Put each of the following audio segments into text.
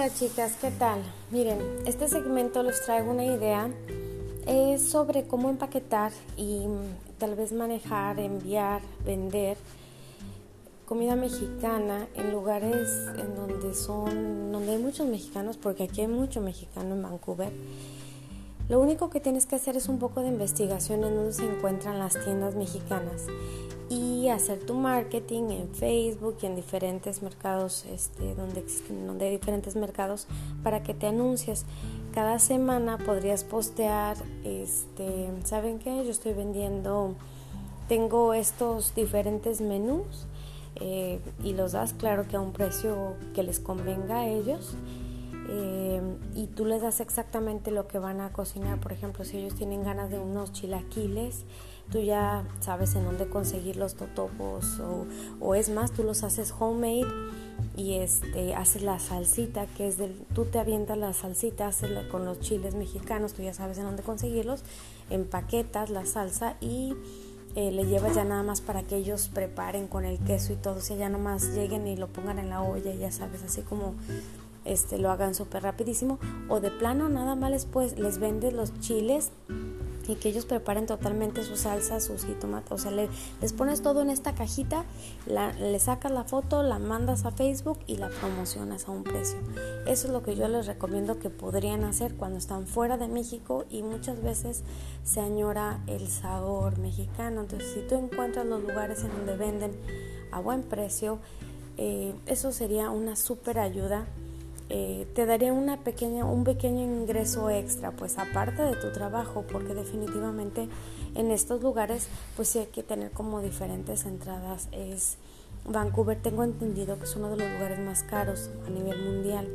Hola chicas, ¿qué tal? Miren, este segmento les traigo una idea es sobre cómo empaquetar y mm, tal vez manejar, enviar, vender comida mexicana en lugares en donde son donde hay muchos mexicanos porque aquí hay mucho mexicano en Vancouver. Lo único que tienes que hacer es un poco de investigación en donde se encuentran las tiendas mexicanas y hacer tu marketing en Facebook y en diferentes mercados, este, donde existen, donde hay diferentes mercados para que te anuncies. Cada semana podrías postear, este, ¿saben qué? Yo estoy vendiendo, tengo estos diferentes menús eh, y los das, claro que a un precio que les convenga a ellos. Eh, y tú les das exactamente lo que van a cocinar. Por ejemplo, si ellos tienen ganas de unos chilaquiles, tú ya sabes en dónde conseguir los totopos o, o es más, tú los haces homemade y este haces la salsita que es del tú te avientas la salsita haces con los chiles mexicanos tú ya sabes en dónde conseguirlos empaquetas la salsa y eh, le llevas ya nada más para que ellos preparen con el queso y todo o sea ya nomás lleguen y lo pongan en la olla ya sabes así como este lo hagan súper rapidísimo o de plano nada más les pues les vendes los chiles y que ellos preparen totalmente su salsa, sus jitomates, o sea, les pones todo en esta cajita, le sacas la foto, la mandas a Facebook y la promocionas a un precio. Eso es lo que yo les recomiendo que podrían hacer cuando están fuera de México y muchas veces se añora el sabor mexicano. Entonces, si tú encuentras los lugares en donde venden a buen precio, eh, eso sería una súper ayuda eh, te daría una pequeña, un pequeño ingreso extra, pues aparte de tu trabajo, porque definitivamente en estos lugares, pues sí hay que tener como diferentes entradas. Es Vancouver, tengo entendido que es uno de los lugares más caros a nivel mundial.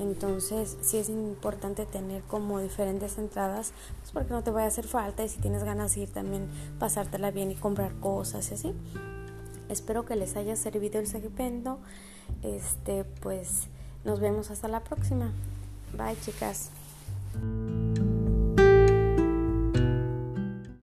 Entonces, sí es importante tener como diferentes entradas, pues porque no te vaya a hacer falta y si tienes ganas de ir también pasártela bien y comprar cosas y así. Espero que les haya servido el segmento. Este, pues nos vemos hasta la próxima. Bye chicas.